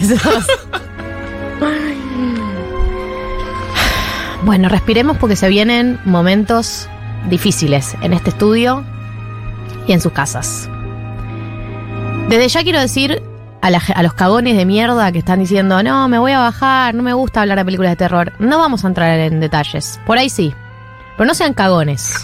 Bueno, respiremos porque se vienen momentos difíciles en este estudio y en sus casas. Desde ya quiero decir a, la- a los cagones de mierda que están diciendo, no, me voy a bajar, no me gusta hablar de películas de terror. No vamos a entrar en detalles. Por ahí sí. Pero no sean cagones.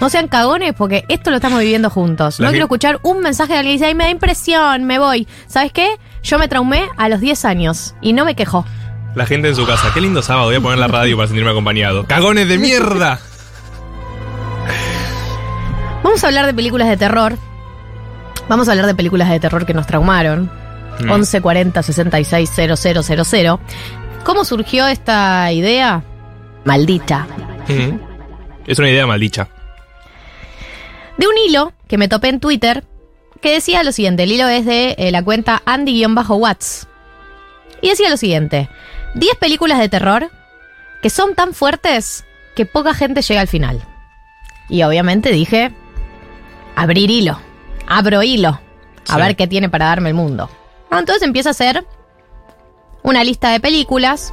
No sean cagones porque esto lo estamos viviendo juntos. La no que- quiero escuchar un mensaje de alguien que dice, ay, me da impresión, me voy. ¿Sabes qué? Yo me traumé a los 10 años y no me quejo. La gente en su casa. Qué lindo sábado. Voy a poner la radio para sentirme acompañado. ¡Cagones de mierda! Vamos a hablar de películas de terror. Vamos a hablar de películas de terror que nos traumaron. Mm. 11 40 66 000. ¿Cómo surgió esta idea? Maldita. Mm. Es una idea maldicha. De un hilo que me topé en Twitter que decía lo siguiente. El hilo es de eh, la cuenta Andy-Watts. Y decía lo siguiente. 10 películas de terror que son tan fuertes que poca gente llega al final. Y obviamente dije, abrir hilo. Abro hilo. A Sí. ver qué tiene para darme el mundo. Entonces empiezo a hacer una lista de películas.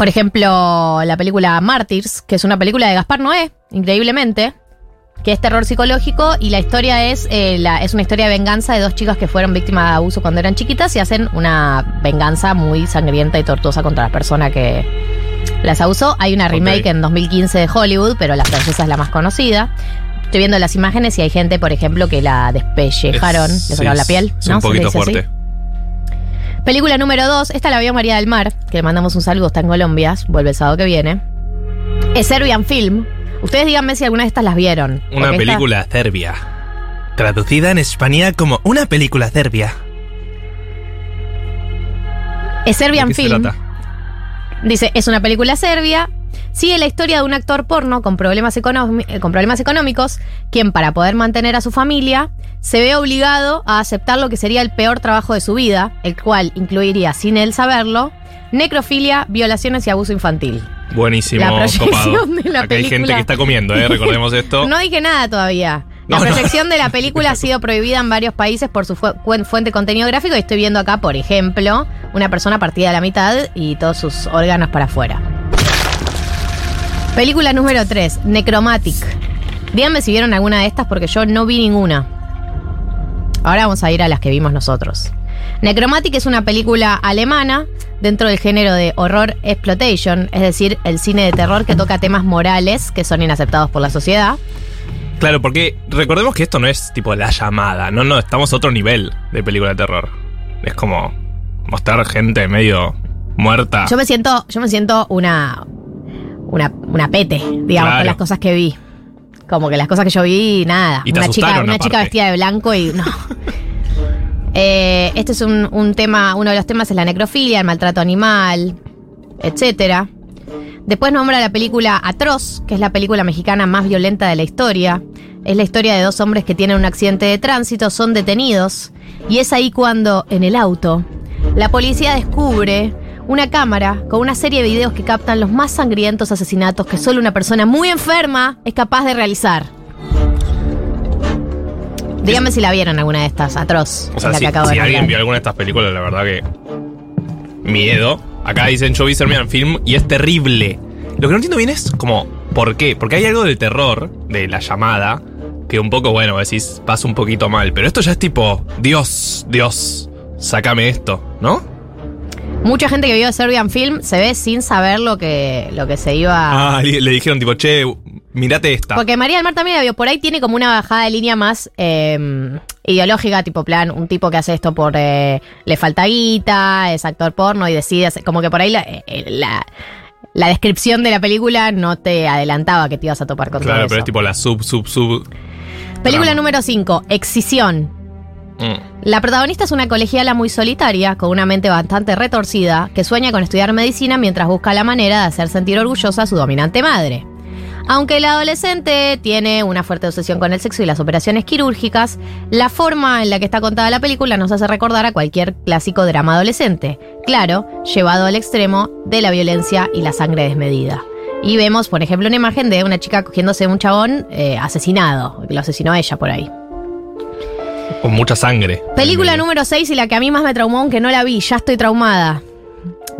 Por ejemplo, la película Martyrs, que es una película de Gaspar Noé, increíblemente, que es terror psicológico y la historia es, eh, la- es una historia de venganza de dos chicas que fueron víctimas de abuso cuando eran chiquitas y hacen una venganza muy sangrienta y tortuosa contra la persona que las abusó. Hay una remake en 2015 de Hollywood, pero la francesa es la más conocida. Estoy viendo las imágenes y hay gente, por ejemplo, que la despellejaron, Es- le sacaron la piel. Es ¿no? un ¿Se le poquito así? Película número 2, esta la vio María del Mar, que le mandamos un saludo, está en Colombia, vuelve el sábado que viene. Es Serbian Film. Ustedes díganme si alguna de estas las vieron. Una esta- película serbia. Traducida en España como una película serbia. es Serbian ¿De qué se Film. Dice, es una película serbia. Sigue la historia de un actor porno con problemas, eh, con problemas económicos, quien para poder mantener a su familia se ve obligado a aceptar lo que sería el peor trabajo de su vida, el cual incluiría, sin él saberlo, necrofilia, violaciones y abuso infantil. Buenísimo. La proyección copado. de la Acá hay gente que está comiendo, ¿eh? Recordemos esto. No dije nada todavía. La No, de la película ha sido prohibida en varios países por su fu- fuente de contenido gráfico y estoy viendo acá, por ejemplo, una persona partida a la mitad y todos sus órganos para afuera. Película número 3, Necromatic. Díganme si vieron alguna de estas porque yo no vi ninguna. Ahora vamos a ir a las que vimos nosotros. Necromatic es una película alemana dentro del género de horror exploitation, es decir, el cine de terror que toca temas morales que son inaceptados por la sociedad. Claro, porque recordemos que esto no es tipo la llamada. No, no, estamos a otro nivel de película de terror. Es como mostrar gente medio muerta. Yo me siento, yo me siento una, una, una pete, digamos, Claro. con las cosas que vi. Como que las cosas que yo vi, nada. Y te una chica, una chica vestida de blanco y no. Eh, este es un, un tema, uno de los temas es la necrofilia, el maltrato animal, etcétera. Después nombra la película Atroz, que es la película mexicana más violenta de la historia. Es la historia de dos hombres que tienen un accidente de tránsito, son detenidos, y es ahí cuando, en el auto, la policía descubre una cámara con una serie de videos que captan los más sangrientos asesinatos que solo una persona muy enferma es capaz de realizar. Díganme si la vieron alguna de estas, Atroz. o sea, la si, que acabo de si alguien vio alguna de estas películas, la verdad que. Miedo. Acá dicen yo vi Serbian Film y es terrible. Lo que no entiendo bien es como, ¿por qué? Porque hay algo del terror, de la llamada, que un poco, bueno, decís, pasa un poquito mal. Pero esto ya es tipo, Dios, Dios, sácame esto, ¿no? Mucha gente que vio Serbian Film se ve sin saber lo que, lo que se iba Ah, le, le dijeron tipo, che, mirate esta. Porque María del Mar también la vio. Por ahí tiene como una bajada de línea más eh, ideológica, tipo plan, un tipo que hace esto por eh, le falta guita, es actor porno y decide hacer- como que por ahí la, eh, la, la descripción de la película no te adelantaba que te ibas a topar con Claro, todo pero eso. es tipo la sub, sub, sub. Película número 5, Excisión. Mm. La protagonista es una colegiala muy solitaria, con una mente bastante retorcida, que sueña con estudiar medicina mientras busca la manera de hacer sentir orgullosa a su dominante madre. Aunque la adolescente tiene una fuerte obsesión con el sexo y las operaciones quirúrgicas, la forma en la que está contada la película nos hace recordar a cualquier clásico drama adolescente, claro, llevado al extremo de la violencia y la sangre desmedida. Y vemos, por ejemplo, una imagen de una chica cogiéndose un chabón eh, asesinado, que lo asesinó ella por ahí. Con mucha sangre. Película medio. número 6 y la que a mí más me traumó, aunque no la vi, ya estoy traumada.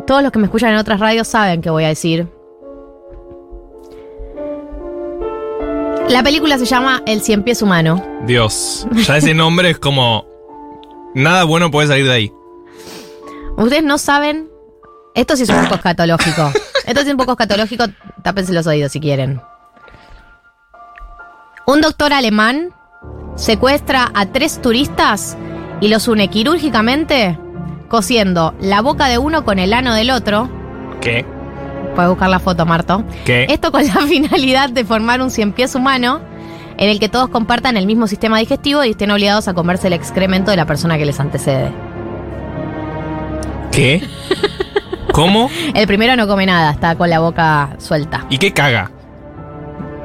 Todos los que me escuchan en otras radios saben qué voy a decir. La película se llama El cien pies humano. Dios. Ya ese nombre es como. Nada bueno puede salir de ahí. Ustedes no saben. Esto sí es un poco escatológico. Esto sí es un poco escatológico. Tápense los oídos si quieren. Un doctor alemán secuestra a tres turistas y los une quirúrgicamente cosiendo la boca de uno con el ano del otro. ¿Qué? Puedes buscar la foto, Marto. ¿Qué? Esto con la finalidad de formar un cien pies humano en el que todos compartan el mismo sistema digestivo y estén obligados a comerse el excremento de la persona que les antecede. ¿Qué? ¿Cómo? El primero no come nada, está con la boca suelta. ¿Y qué caga?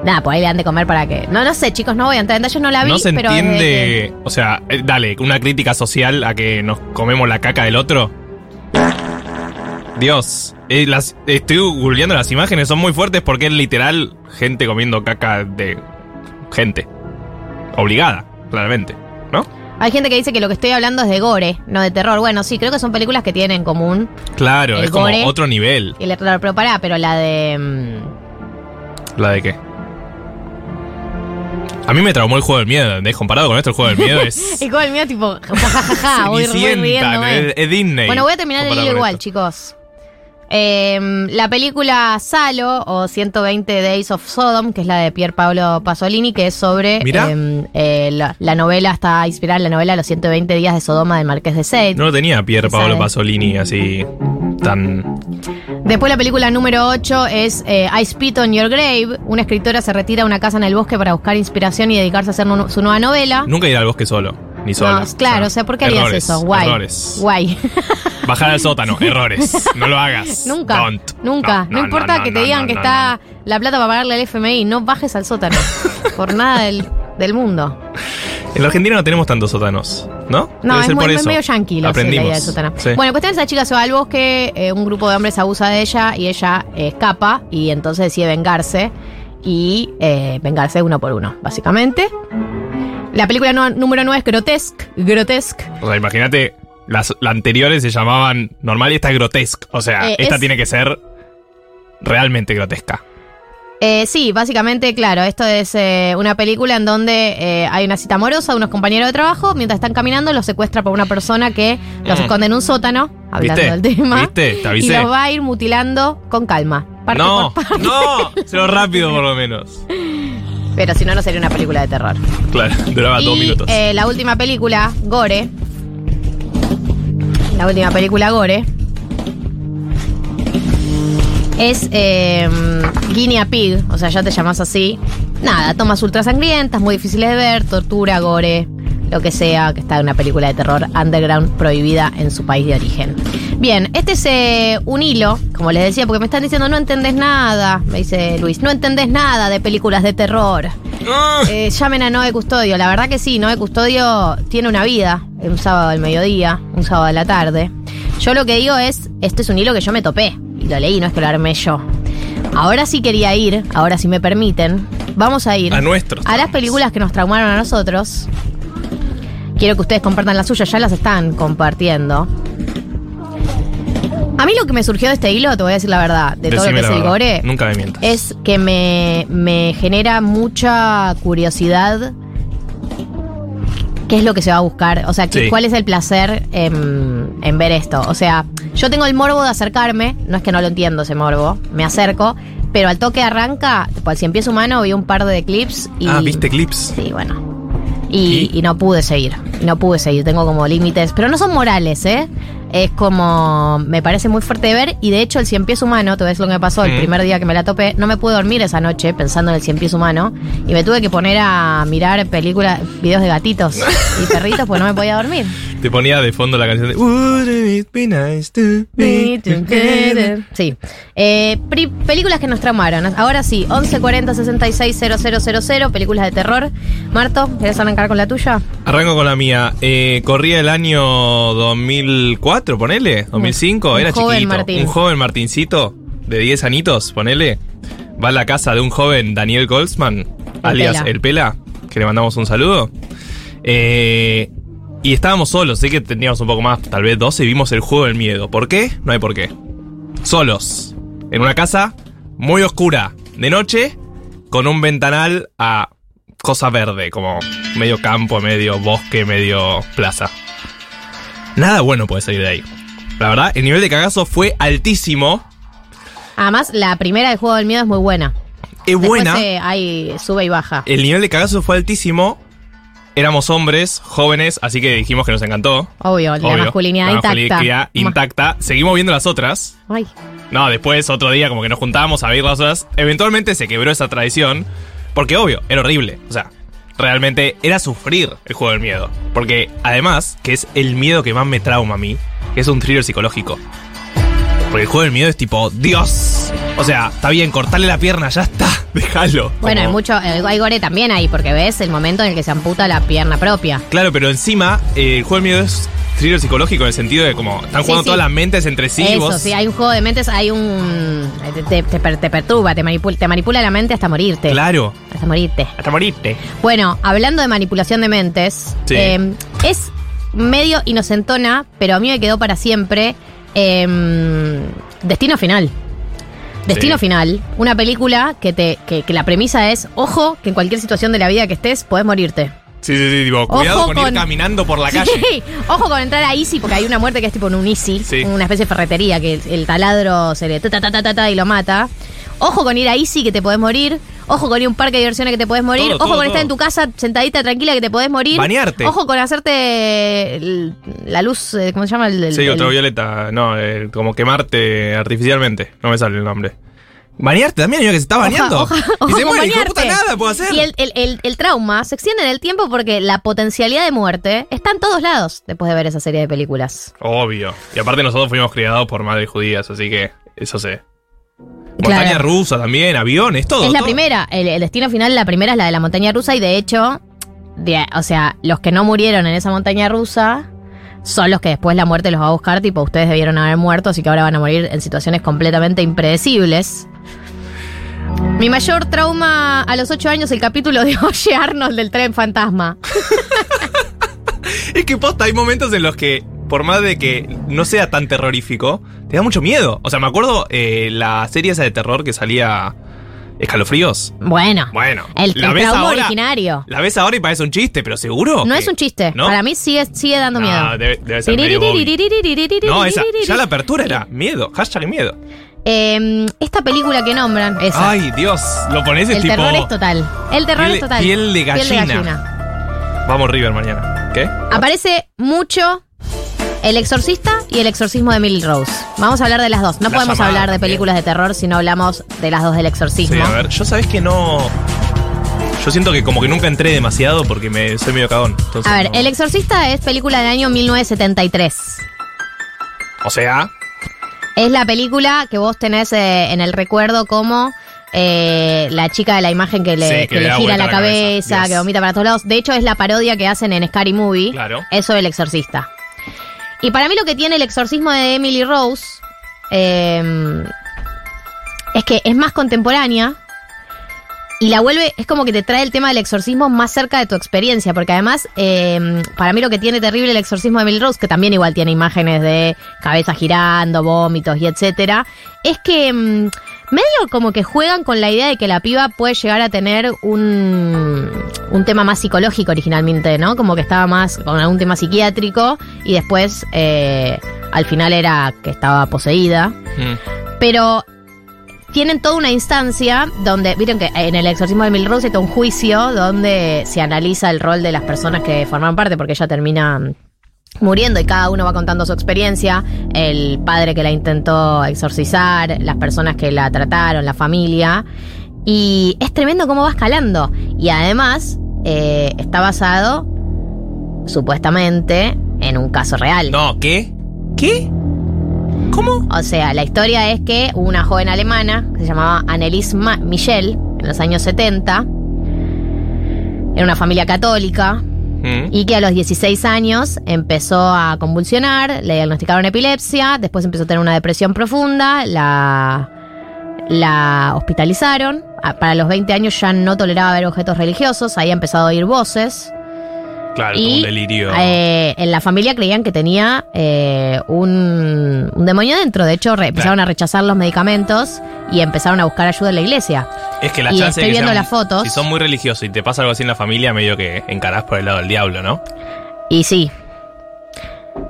Nada, por ahí le han de comer para que. No, no sé, chicos, no voy a entrar en detalles, no la vi, No se pero. entiende. O sea, eh, dale, una crítica social a que nos comemos la caca del otro. Dios. eh, las, estoy googleando las imágenes, son muy fuertes porque es literal gente comiendo caca de gente. Obligada, claramente. ¿No? Hay gente que dice que lo que estoy hablando es de gore, no de terror. Bueno, sí, creo que son películas que tienen en común Claro, El es como gore. otro nivel. el terror. Pero pará, pero la de. mm, ¿La de qué? A mí me traumó el juego del miedo, ¿entendés? Comparado con esto, el juego del miedo es. Y con el mío, tipo, jajaja, voy, voy riéndome. es, es Disney. Bueno, voy a terminar el con igual, esto. chicos. Eh, la película Salo o 120 Days of Sodom, que es la de Pier Paolo Pasolini, que es sobre Mirá. eh, eh, la, la novela, está inspirada en la novela Los 120 días de Sodoma del Marqués de Sade. No lo tenía Pier Paolo sabe. Pasolini así tan. Después la película número 8 es eh, I Spit on Your Grave. Una escritora se retira a una casa en el bosque para buscar inspiración y dedicarse a hacer su nueva novela. Nunca ir al bosque solo, ni sola. No, claro, o sea, ¿por qué harías eso? Guay. Errores. Guay. Bajar al sótano, errores. No lo hagas. Nunca, Don't. nunca. No, importa no, que te digan que está la plata para pagarle al FMI, no bajes al sótano. por nada del, del mundo. En la Argentina no tenemos tantos sótanos, ¿no? No, Debe es ser muy, por eso. medio yankee lo- la Aprendimos. idea del sótano. Sí. Bueno, cuestión esa chica se va al bosque, eh, un grupo de hombres abusa de ella y ella eh, escapa y entonces decide vengarse y eh, vengarse uno por uno, básicamente. La película no- número 9 es Grotesque. Grotesque. O sea, imagínate, las, las anteriores se llamaban normal y esta es grotesca. O sea, Eh, esta es- tiene que ser realmente grotesca. Eh, sí, básicamente, claro, esto es eh, una película en donde eh, hay una cita amorosa de unos compañeros de trabajo, mientras están caminando los secuestra por una persona que los Mm. esconde en un sótano, hablando ¿Viste? del tema, ¿Viste? Te y avisé. los va a ir mutilando con calma. parte no, por parte. no, selo rápido por lo menos. Pero si no, no sería una película de terror. Claro, duraba dos minutos. eh, la última película, Gore. La última película, Gore. Es eh, Guinea Pig, o sea, ya te llamas así. Nada, tomas ultra sangrientas, muy difíciles de ver, tortura, gore, lo que sea, que está en una película de terror underground prohibida en su país de origen. Bien, este es eh, un hilo, como les decía, porque me están diciendo no entendés nada, me dice Luis, no entendés nada de películas de terror. Ah, Eh, llamen a Noé Custodio. La verdad que sí, Noé Custodio tiene una vida. Un sábado al mediodía, un sábado a la tarde. Yo lo que digo es, este es un hilo que yo me topé. Y lo leí, no es que lo armé yo. Ahora sí quería ir, ahora si me permiten. Vamos a ir a nuestros. a las películas que nos traumaron a nosotros. Quiero que ustedes compartan las suyas, ya las están compartiendo. A mí lo que me surgió de este hilo, te voy a decir la verdad, de todo lo que es el verdad. gore, Nunca me mientas. es que me, me genera mucha curiosidad qué es lo que se va a buscar. O sea, que- Sí. cuál es el placer en, en ver esto. O sea, yo tengo el morbo de acercarme, no es que no lo entiendo ese morbo, me acerco, pero al toque arranca, tipo, al cien pies humano vi un par de clips y... Ah, ¿viste clips? Sí, bueno. Y, ¿Y? y no pude seguir. No pude seguir. Tengo como límites. Pero no son morales, ¿eh? Es como. Me parece muy fuerte de ver. Y de hecho, el cien pies humano, te ves lo que me pasó el primer día que me la topé. No me pude dormir esa noche pensando en el cien pies humano. Y me tuve que poner a mirar películas, videos de gatitos y perritos, porque no me podía dormir. Te ponía de fondo la canción de Wouldn't it be nice to be together? Sí. Eh, películas que nos traumaron. Ahora sí, 1140 66 000, películas de terror. Marto, ¿querés arrancar con la tuya? Arranco con la mía. Eh, corría el año 2004, ponele. 2005, Un era joven chiquito. Martín. Un joven Martincito de 10 anitos, ponele. Va a la casa de un joven Daniel Goldsman, alias Pela. El Pela, que le mandamos un saludo. Eh, Y estábamos solos, sé que teníamos un poco más, tal vez 12, y vimos el juego del miedo. ¿Por qué? No hay por qué. Solos. En una casa muy oscura, de noche, con un ventanal a cosa verde, como medio campo, medio bosque, medio plaza. Nada bueno puede salir de ahí. La verdad, el nivel de cagazo fue altísimo. Además, la primera del juego del miedo es muy buena. Es Después, buena. sube y baja. El nivel de cagazo fue altísimo. Éramos hombres, jóvenes, así que dijimos que nos encantó. Obvio, la Obvio. masculinidad La intacta. masculinidad Ma- intacta. Seguimos viendo las otras. Ay, No, después otro día como que nos juntábamos a ver las otras. Eventualmente se quebró esa tradición. Porque obvio, era horrible. O sea, realmente era sufrir el juego del miedo. Porque además, que es el miedo que más me trauma a mí, que es un thriller psicológico. Porque el juego del miedo es tipo, Dios. O sea, está bien, cortarle la pierna, ya está. Déjalo. Bueno, hay mucho, eh, hay gore también ahí, porque ves el momento en el que se amputa la pierna propia. Claro, pero encima, eh, el juego del miedo es thriller psicológico en el sentido de como están jugando sí. todas las mentes entre sí. Eso, vos- sí, hay un juego de mentes, hay un... Te, te te perturba, te manipula, te manipula la mente hasta morirte. Claro. Hasta morirte. Hasta morirte. Bueno, hablando de manipulación de mentes, Sí. eh, es medio inocentona, pero a mí me quedó para siempre eh, Destino Final. Destino Sí. Final, una película que, te, que, que la premisa es, ojo, que en cualquier situación de la vida que estés, podés morirte. Sí, sí, sí, tipo, cuidado Ojo con, con- ir caminando por la calle. Sí, ojo con entrar a Easy, porque hay una muerte que es tipo en un Easy, Sí. una especie de ferretería, que el, el taladro se le ta, ta, ta, ta, ta, ta, y lo mata. Ojo con ir a Easy, que te podés morir. Ojo con ir a un parque de diversiones que te podés morir. Todo, Ojo todo, con estar todo. en tu casa sentadita tranquila que te podés morir. Bañarte. Ojo con hacerte el- la luz, eh, ¿cómo se llama? El, el- Sí, el- ultravioleta. No, eh, como quemarte artificialmente. No me sale el nombre. Bañarte también, amigo, que se está Oja- bañando. oja- y se muere, de bañarte. puta, nada puedo hacer. Y el, el- el- el trauma se extiende en el tiempo porque la potencialidad de muerte está en todos lados después de ver esa serie de películas. Obvio. Y aparte nosotros fuimos criados por madres judías, así que eso sé. Claro. Montaña rusa también, aviones, todo. Es la todo. primera, el, el destino final, la primera es la de la montaña rusa y de hecho, de- o sea, los que no murieron en esa montaña rusa son los que después la muerte los va a buscar, tipo, ustedes debieron haber muerto, así que ahora van a morir en situaciones completamente impredecibles. Mi mayor trauma a los 8 años, el capítulo de Oye Arnold del tren fantasma. Es que posta, hay momentos en los que, por más de que no sea tan terrorífico, te da mucho miedo. O sea, me acuerdo eh, la serie esa de terror que salía Escalofríos. Bueno, Bueno, el, la el ves trauma ahora- originario. La ves ahora y parece un chiste, pero seguro. No que- es un chiste, ¿No? para mí sigue, sigue dando No, miedo. debe, debe ser medio. No, esa, ya la apertura era miedo, hashtag miedo. Eh, esta película que nombran, esa. Ay, Dios, lo pones es el tipo. terror es total. El terror piel- es total. piel de gallina. Vamos River mañana. ¿Qué? Aparece mucho El Exorcista y El Exorcismo de Emily Rose. Vamos a hablar de las dos. No La podemos llamada hablar de también. películas de terror si no hablamos de las dos del Exorcismo. Sí, a ver, yo sabes que no. Yo siento que como que nunca entré demasiado porque me soy medio cagón. entonces A ver, no- El Exorcista es película del año 1973. O sea, Es la película que vos tenés eh, en el recuerdo como eh, la chica de la imagen que le, Sí, que que le le da gira la la cabeza. que vomita para todos lados. De hecho, es la parodia que hacen en Scary Movie. Claro. Eso del exorcista. Y para mí lo que tiene el exorcismo de Emily Rose eh, es que es más contemporánea y la vuelve, es como que te trae el tema del exorcismo más cerca de tu experiencia, porque además, eh, para mí lo que tiene terrible el exorcismo de Emily Rose, que también igual tiene imágenes de cabeza girando, vómitos y etcétera, es que mm, medio como que juegan con la idea de que la piba puede llegar a tener un, un tema más psicológico originalmente, ¿no? Como que estaba más con algún tema psiquiátrico y después eh, al final era que estaba poseída. mm, Pero tienen toda una instancia donde, vieron que en el exorcismo de Emily Rose está un juicio donde se analiza el rol de las personas que forman parte, porque ella termina muriendo y cada uno va contando su experiencia, el padre que la intentó exorcizar, las personas que la trataron, la familia, y es tremendo cómo va escalando. Y además eh, está basado, supuestamente, en un caso real. no, ¿qué? ¿Qué? ¿Cómo? O sea, la historia es que una joven alemana que se llamaba Annelies Ma- Michel en los años 70. Era una familia católica Mm, y que a los 16 años empezó a convulsionar, le diagnosticaron epilepsia, después empezó a tener una depresión profunda, la, la hospitalizaron. Para los 20 años ya no toleraba ver objetos religiosos, había empezado a oír voces. Claro, como y un delirio. eh, en la familia creían que tenía eh, un, un demonio dentro. De hecho, re- empezaron a rechazar los medicamentos y empezaron a buscar ayuda en la iglesia. es que la y chance estoy de que viendo sean- las fotos. Si son muy religiosos y te pasa algo así en la familia, medio que encarás por el lado del diablo, ¿no? Y sí.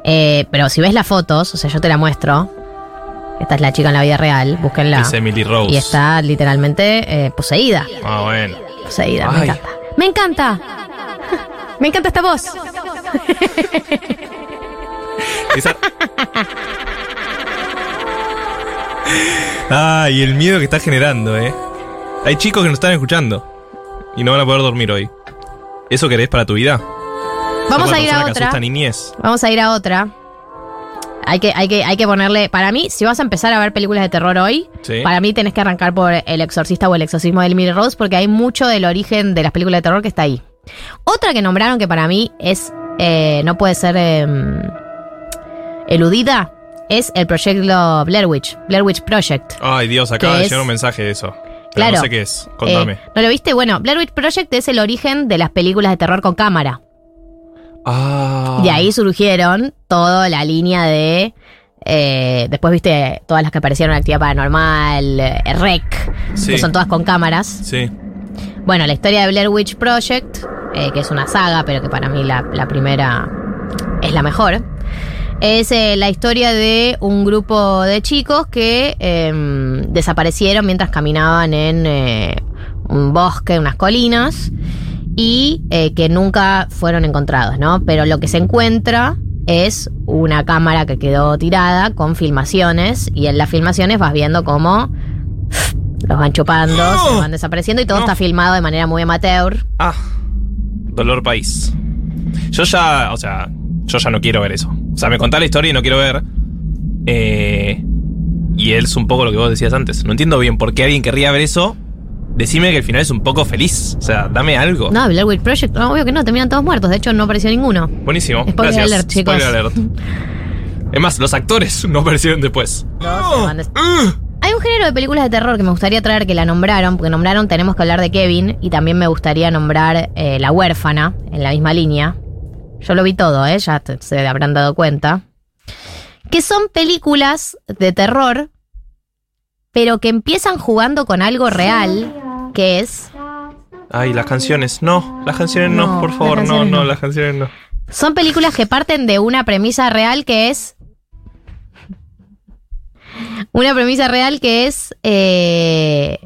Eh, pero si ves las fotos, o sea, yo te la muestro. Esta es la chica en la vida real, búsquenla. Es Emily Rose. Y está literalmente eh, poseída. Ah, bueno. Poseída, me encanta. ¡Me encanta! Me encanta esta voz. Esa- Ah, y el miedo que está generando, ¿eh? Hay chicos que nos están escuchando y no van a poder dormir hoy. ¿Eso querés para tu vida? Vamos a ir a otra. niñez. Vamos a ir a otra. Hay que, hay, que, hay que ponerle. Para mí, si vas a empezar a ver películas de terror hoy, Sí. para mí tenés que arrancar por El Exorcista o El Exorcismo de Emily Rose, porque hay mucho del origen de las películas de terror que está ahí. Otra que nombraron que para mí es. eh, no puede ser em, eludida es el proyecto Blair Witch, Blair Witch Project. Ay, Dios, acaba ¿Qué de llegar un mensaje de eso. Pero Claro. no sé qué es. Contame. Eh, ¿No lo viste? Bueno, Blair Witch Project es el origen de las películas de terror con cámara. ah. De ahí surgieron toda la línea de. eh, después viste todas las que aparecieron en Actividad Paranormal, eh, Rec, Sí. que son todas con cámaras. Sí. Bueno, la historia de Blair Witch Project, eh, que es una saga, pero que para mí la, primera es la mejor, es eh, la historia de un grupo de chicos que em, desaparecieron mientras caminaban en eh, un bosque, unas colinas, y que nunca fueron encontrados, ¿no? Pero lo que se encuentra es una cámara que quedó tirada con filmaciones, y en las filmaciones vas viendo cómo los van chupando, se van desapareciendo y todo No. está filmado de manera muy amateur. Ah. Dolor país. Yo ya, o sea, yo ya no quiero ver eso. O sea, me contá la historia y no quiero ver. Eh, y es un poco lo que vos decías antes. No entiendo bien por qué alguien querría ver eso. Decime que el final es un poco feliz. O sea, dame algo. No, Blair Witch Project, no, obvio que no, terminan todos muertos. De hecho, no apareció ninguno. Buenísimo. Spoiler Gracias. alert, chicos. Spoiler alert. Es más, los actores no aparecieron después. No, se van des- Ah. Hay un género de películas de terror que me gustaría traer que la nombraron, porque nombraron Tenemos que hablar de Kevin y también me gustaría nombrar eh, La huérfana en la misma línea. Yo lo vi todo, ¿eh? ya te- se habrán dado cuenta. Que son películas de terror, pero que empiezan jugando con algo real, que es... Ay, las canciones. No, las canciones no, No, por favor, no, no. las canciones no. Son películas que parten de una premisa real que es. Una premisa real que es. eh,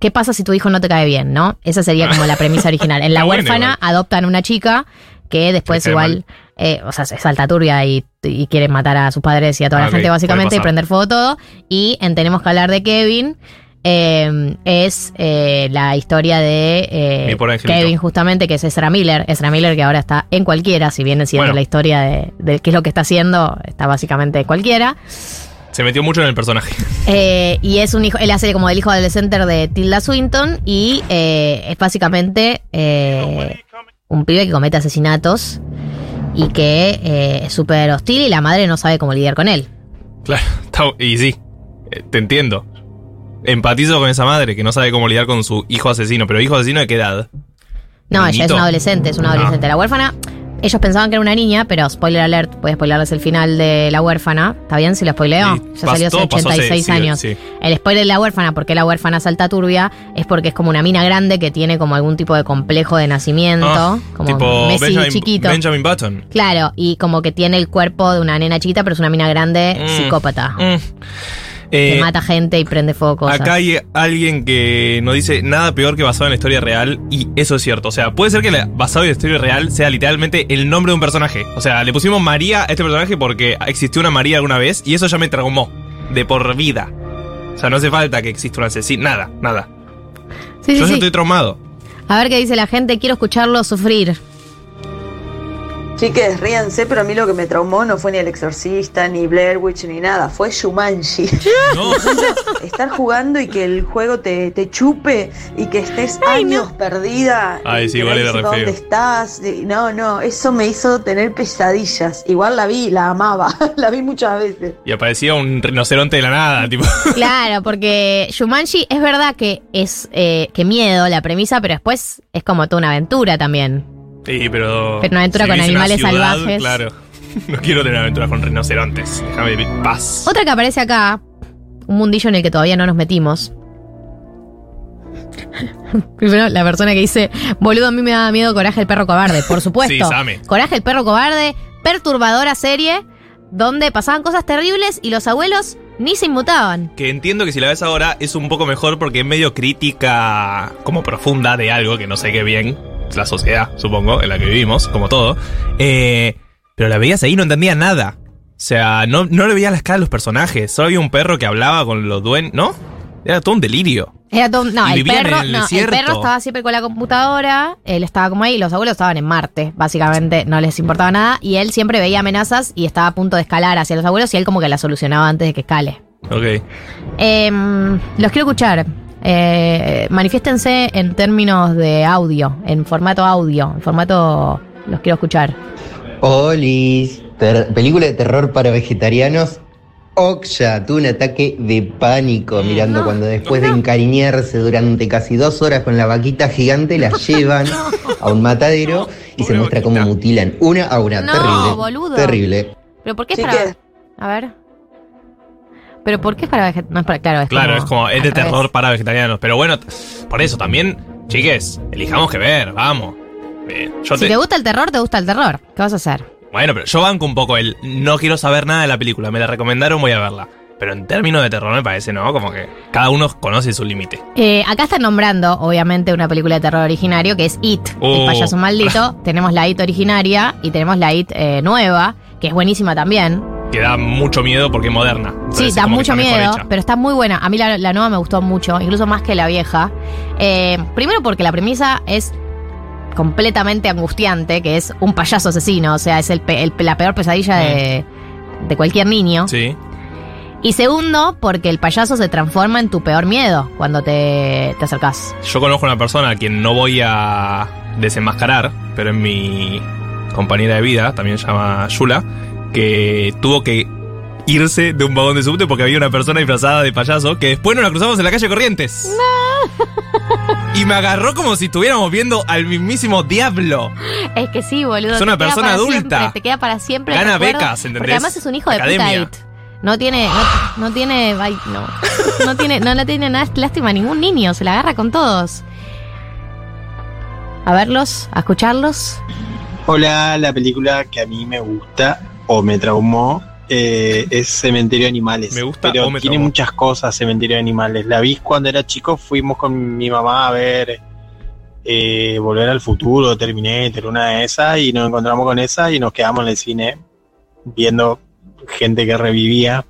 ¿Qué pasa si tu hijo no te cae bien, no? Esa sería como la premisa original. En La huérfana adoptan una chica que después igual. eh, o sea, es salta turbia y, y quiere matar a sus padres y a toda Ah, la gente básicamente y prender fuego todo. Y en Tenemos que hablar de Kevin. Eh, es eh, la historia de eh. Kevin justamente que es Ezra Miller Ezra Miller que ahora está en cualquiera si viene siendo Bueno. la historia de, de qué es lo que está haciendo está básicamente en cualquiera Se metió mucho en el personaje. Eh, y es un hijo él hace como el hijo adolescente de Tilda Swinton y es básicamente un pibe que comete asesinatos y que es súper hostil y la madre no sabe cómo lidiar con él Claro, y sí, te entiendo. Empatizo con esa madre que no sabe cómo lidiar con su hijo asesino, pero hijo asesino de qué edad? No, ella es una adolescente, es una Ah. adolescente. La huérfana, ellos pensaban que era una niña, pero spoiler alert, voy a spoilerles el final de La huérfana. ¿Está bien si lo spoileo? Sí, ya salió hace todo pasó hace- 86 sí, años. sí. El spoiler de La huérfana, ¿por qué la huérfana salta turbia? Es porque es como una mina grande que tiene como algún tipo de complejo de nacimiento, Ah, como tipo Messi Benjamin, chiquito. Benjamin Button. Claro, y como que tiene el cuerpo de una nena chiquita, pero es una mina grande Mm, psicópata. mm. Que Eh, mata gente y prende fuego cosas. Acá hay alguien que nos dice nada peor que basado en la historia real y eso es cierto. O sea, puede ser que la- basado en la historia real sea literalmente el nombre de un personaje. O sea, le pusimos María a este personaje porque existió una María alguna vez y eso ya me traumó de por vida. O sea, no hace falta que exista un asesino. Nada, nada. Sí, sí, Yo ya sí. estoy traumado. A ver qué dice la gente, quiero escucharlo sufrir. Chiques, ríanse, pero a mí lo que me traumó no fue ni El Exorcista, ni Blair Witch, ni nada. Fue Shumanji. No. Estar jugando y que el juego te, te chupe y que estés años perdida. Ay, sí, igual era. ¿Dónde estás? No, no, eso me hizo tener pesadillas. Igual la vi, la amaba. la vi muchas veces. Y aparecía un rinoceronte de la nada, tipo. Claro, porque Shumanji es verdad que es eh, que miedo la premisa, pero después es como toda una aventura también. Sí, pero. Pero una aventura con animales ciudad, salvajes. Claro. No quiero tener aventuras con rinocerontes. Déjame en paz. Otra que aparece acá, un mundillo en el que todavía no nos metimos. Primero, la persona que dice, boludo, a mí me da miedo Coraje el perro cobarde. Por supuesto. Sí, Same. Coraje el perro cobarde, perturbadora serie, donde pasaban cosas terribles y los abuelos ni se inmutaban. Que entiendo que si la ves ahora es un poco mejor porque es medio crítica como profunda de algo que no sé qué bien. La sociedad, supongo, en la que vivimos, como todo. Eh, pero la veías ahí y no entendía nada. O sea, no, no le veía las caras a los personajes. Solo había un perro que hablaba con los dueños. ¿No? Era todo un delirio. Era todo- no, el perro, el no, el perro estaba siempre con la computadora, él estaba como ahí, los abuelos estaban en Marte, básicamente, no les importaba nada, y él siempre veía amenazas y estaba a punto de escalar hacia los abuelos y él como que la solucionaba antes de que escale. Ok. Em, los quiero escuchar. Eh, manifiéstense en términos de audio, en formato audio, en formato los quiero escuchar. Olis, ter- película de terror para vegetarianos. Oksha tuvo un ataque de pánico mirando cuando después de encariñarse durante casi dos horas con la vaquita gigante la llevan a un matadero y se muestra cómo mutilan una a una. No, terrible. boludo. Terrible. ¿Pero por qué es para...? A ver. ¿Pero por qué es para veget- No es para... Claro, es Claro, como es como, es de terror para vegetarianos. Pero bueno, por eso también, chiques, elijamos que ver, vamos. Eh, yo Si te- te gusta el terror, te gusta el terror. ¿Qué vas a hacer? Bueno, pero yo banco un poco el no quiero saber nada de la película, me la recomendaron, voy a verla. Pero en términos de terror me parece, ¿no? Como que cada uno conoce su límite. Eh, acá están nombrando, obviamente, una película de terror originario que es It, el Oh. payaso maldito. tenemos la It originaria y tenemos la It eh, nueva, que es buenísima también. Que da mucho miedo porque es moderna. Sí, da mucho miedo, pero está muy buena. A mí la, la nueva me gustó mucho, incluso más que la vieja. Eh, primero porque la premisa es completamente angustiante, que es un payaso asesino, o sea, es el la peor pesadilla de, de cualquier niño. Mm. Sí. Y segundo, porque el payaso se transforma en tu peor miedo cuando te, te acercás. Yo conozco una persona a quien no voy a desenmascarar, pero es mi compañera de vida, también se llama Yula, que tuvo que irse de un vagón de subte porque había una persona disfrazada de payaso que después nos la cruzamos en la calle Corrientes. Y me agarró como si estuviéramos viendo al mismísimo diablo. Es que sí, boludo. Es una persona adulta. siempre, te queda para siempre. Gana recuerdo, becas, ¿entendés? Porque además es un hijo de puta It. No tiene, no, no tiene, no, no tiene, no le tiene nada lástima a ningún niño, se la agarra con todos. A verlos, a escucharlos. Hola, la película que a mí me gusta o me traumó eh, es Cementerio de Animales. Me gusta pero o me tiene traumó. muchas cosas Cementerio de Animales. La vi cuando era chico, fuimos con mi mamá a ver eh, Volver al Futuro, Terminator, una de esas, y nos encontramos con esa y nos quedamos en el cine viendo gente que revivía.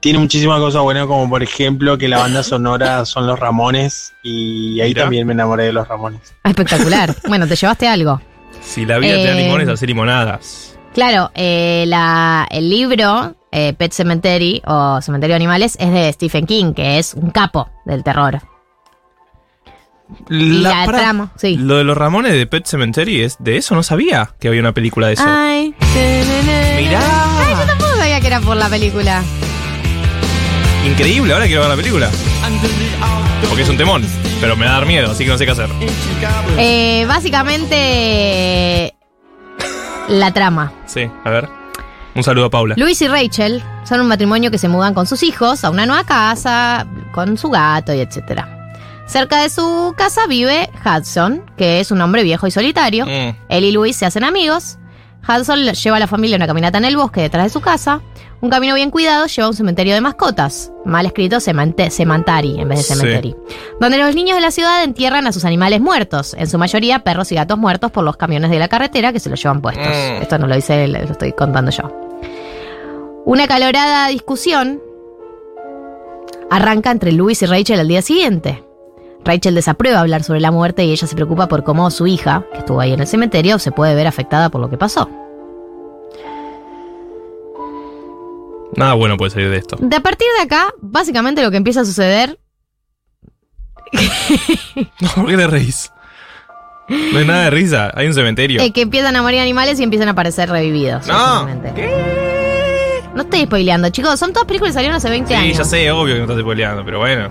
Tiene muchísimas cosas buenas, como por ejemplo que la banda sonora son los Ramones, y ahí también me enamoré de los Ramones. Ah, Espectacular. bueno, te llevaste algo. Si la vida te da Eh, limones, hacer limonadas. Claro, eh, la, el libro eh, Pet Cemetery o Cementerio de Animales es de Stephen King, que es un capo del terror. Y la trama, sí. Lo de los Ramones de Pet Cemetery, es de eso no sabía que había una película de eso. Ay, Mirá. Ay, yo tampoco sabía que era por la película. Increíble, ahora quiero ver la película. Porque es un temón, pero me va a dar miedo, así que no sé qué hacer. Eh, básicamente, la trama. Sí, a ver. Un saludo a Paula. Luis y Rachel son un matrimonio que se mudan con sus hijos a una nueva casa, con su gato y etcétera. Cerca de su casa vive Hudson, que es un hombre viejo y solitario. Mm, Él y Luis se hacen amigos. Hudson lleva a la familia a una caminata en el bosque detrás de su casa. Un camino bien cuidado lleva a un cementerio de mascotas. Mal escrito Semantari en vez de Sí. cementerio. Donde los niños de la ciudad entierran a sus animales muertos. En su mayoría perros y gatos muertos por los camiones de la carretera que se los llevan puestos. Mm. Esto no lo dice él, lo estoy contando yo. Una calorada discusión arranca entre Luis y Rachel al día siguiente. Rachel desaprueba hablar sobre la muerte y ella se preocupa por cómo su hija, que estuvo ahí en el cementerio, se puede ver afectada por lo que pasó. Nada bueno puede salir de esto. De a partir de acá, básicamente lo que empieza a suceder ¿Por qué te reís? No hay nada de risa, hay un cementerio. es que empiezan a morir animales y empiezan a aparecer revividos. No. básicamente. No estoy spoileando, chicos. Son todas películas que salieron hace 20 Sí, años. ya sé, obvio que no estás spoileando, pero bueno.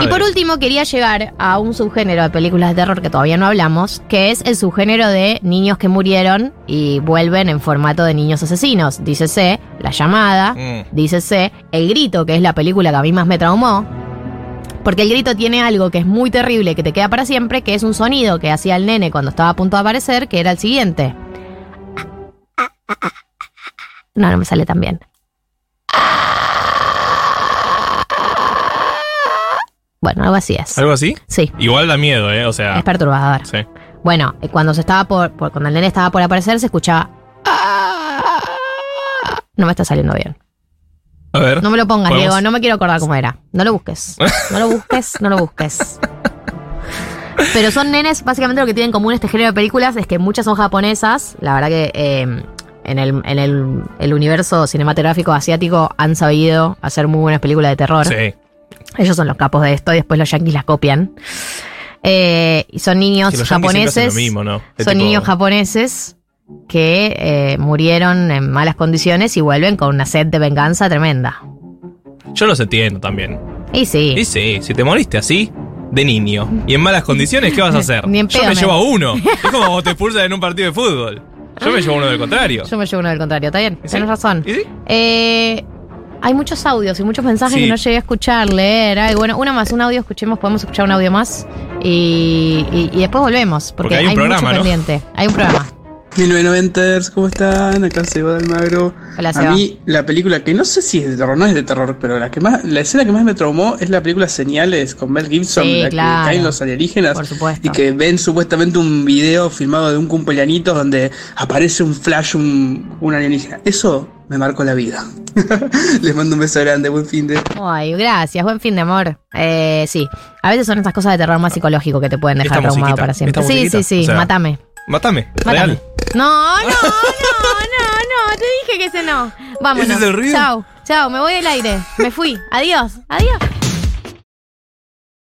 Y por último, quería llegar a un subgénero de películas de terror que todavía no hablamos, que es el subgénero de niños que murieron y vuelven en formato de niños asesinos. Dícese La llamada, Mm. dícese El grito, que es la película que a mí más me traumó. Porque el grito tiene algo que es muy terrible, que te queda para siempre, que es un sonido que hacía el nene cuando estaba a punto de aparecer, que era el siguiente. No, no me sale tan bien. Bueno, algo así es. ¿Algo así? Sí, Igual da miedo, ¿eh? O sea. es perturbador. Sí. Bueno, eh, cuando se estaba por, por- cuando el nene estaba por aparecer, se escuchaba. No me está saliendo bien. A ver. No me lo pongas, ¿Podemos? Diego. No me quiero acordar cómo era. No lo busques. No lo busques, no lo busques. Pero son nenes, básicamente lo que tienen en común este género de películas es que muchas son japonesas. La verdad que eh, en, el, en el, el universo cinematográfico asiático han sabido hacer muy buenas películas de terror. Sí. Ellos son los capos de esto y después los yankees las copian. Eh, y son niños Que japoneses. lo mismo, ¿no? Es Son tipo- niños japoneses que eh, murieron en malas condiciones y vuelven con una sed de venganza tremenda. Yo los entiendo también. Y sí. Y sí, si te moriste así, de niño, y en malas condiciones, ¿qué vas a hacer? Ni en Yo me llevo a uno. Es como vos te expulsas en un partido de fútbol. Yo me llevo uno del contrario. Yo me llevo uno del contrario, ¿está bien? Tienes razón. ¿Y sí? Eh, hay muchos audios y muchos mensajes Sí. que no llegué a escuchar, leer. Ay, bueno, una más, un audio, escuchemos, podemos escuchar un audio más. Y, y- y después volvemos, porque, Porque hay un programa, mucho ¿no? pendiente. Hay un programa. 1990ers, ¿cómo están? Acá Seba de Almagro. Hola, A mí, la película que no sé si es de terror, no es de terror, pero la que más, la escena que más me traumó es la película Señales con Mel Gibson, Sí, la claro. que caen los alienígenas Por supuesto. y que ven supuestamente un video filmado de un cumpleañito donde aparece un flash, un, un alienígena. Eso me marcó la vida. Les mando un beso grande, buen fin de. Ay, gracias, buen fin de amor. Eh, sí, a veces son estas cosas de terror más psicológico que te pueden dejar traumado para siempre. Sí, sí, sí, o sea, matame. Mátame, Mátame. real. No, no, no, no, no, te dije que ese no. Vámonos. ¿Ese es el ruido? Chao, chao, me voy del aire. Me fui. Adiós, adiós.